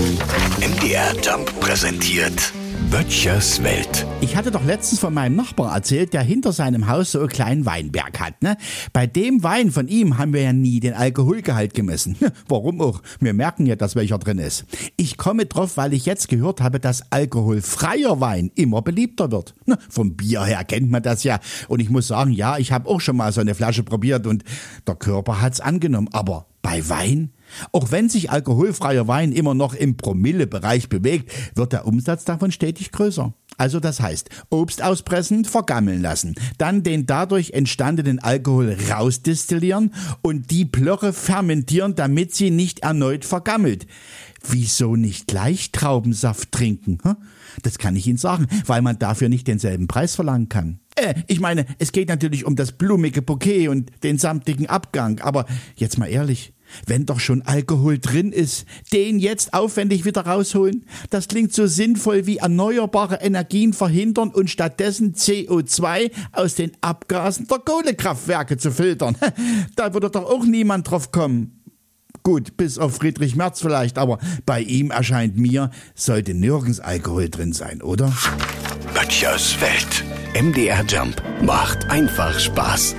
MDR Jump präsentiert Böttchers Welt. Ich hatte doch letztens von meinem Nachbar erzählt, der hinter seinem Haus so einen kleinen Weinberg hat. Ne? Bei dem Wein von ihm haben wir ja nie den Alkoholgehalt gemessen. Warum auch? Wir merken ja, dass welcher drin ist. Ich komme drauf, weil ich jetzt gehört habe, dass alkoholfreier Wein immer beliebter wird. Na, vom Bier her kennt man das ja. Und ich muss sagen, ja, ich habe auch schon mal so eine Flasche probiert und der Körper hat's angenommen. Aber bei Wein? Auch wenn sich alkoholfreier Wein immer noch im Promillebereich bewegt, wird der Umsatz davon stetig größer. Also das heißt, Obst auspressen, vergammeln lassen, dann den dadurch entstandenen Alkohol rausdestillieren und die Plörre fermentieren, damit sie nicht erneut vergammelt. Wieso nicht gleich Traubensaft trinken? Das kann ich Ihnen sagen, weil man dafür nicht denselben Preis verlangen kann. Äh, ich meine, es geht natürlich um das blumige Bouquet und den samtigen Abgang, aber jetzt mal ehrlich, wenn doch schon Alkohol drin ist, den jetzt aufwendig wieder rausholen? Das klingt so sinnvoll wie erneuerbare Energien verhindern und stattdessen CO2 aus den Abgasen der Kohlekraftwerke zu filtern. Da würde doch auch niemand drauf kommen. Gut, bis auf Friedrich Merz vielleicht, aber bei ihm erscheint mir, sollte nirgends Alkohol drin sein, oder? Böttchers Welt. MDR Jump macht einfach Spaß.